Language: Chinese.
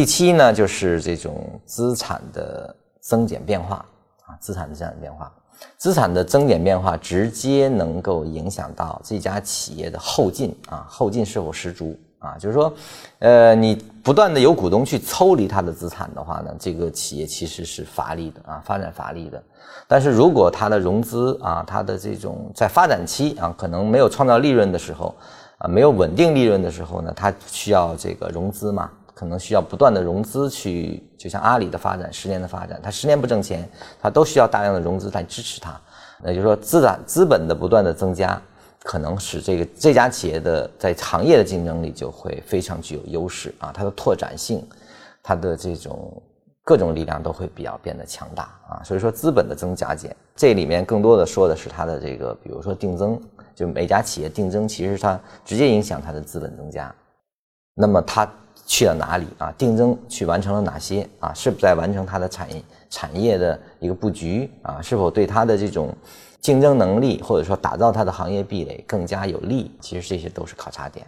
第七呢，就是这种资产的增减变化啊，资产的增减变化，资产的增减变化直接能够影响到这家企业的后劲啊，后劲是否十足啊？就是说，呃，你不断的有股东去抽离它的资产的话呢，这个企业其实是乏力的啊，发展乏力的。但是如果它的融资啊，它的这种在发展期啊，可能没有创造利润的时候啊，没有稳定利润的时候呢，它需要这个融资嘛。可能需要不断的融资去，就像阿里的发展，十年的发展，它十年不挣钱，它都需要大量的融资来支持它。那就是说，资产资本的不断的增加，可能使这个这家企业的在行业的竞争力就会非常具有优势啊，它的拓展性，它的这种各种力量都会比较变得强大啊。所以说，资本的增加减，这里面更多的说的是它的这个，比如说定增，就每家企业定增，其实它直接影响它的资本增加。那么它。去了哪里啊？定增去完成了哪些啊？是不在完成它的产业产业的一个布局啊？是否对它的这种竞争能力或者说打造它的行业壁垒更加有利？其实这些都是考察点。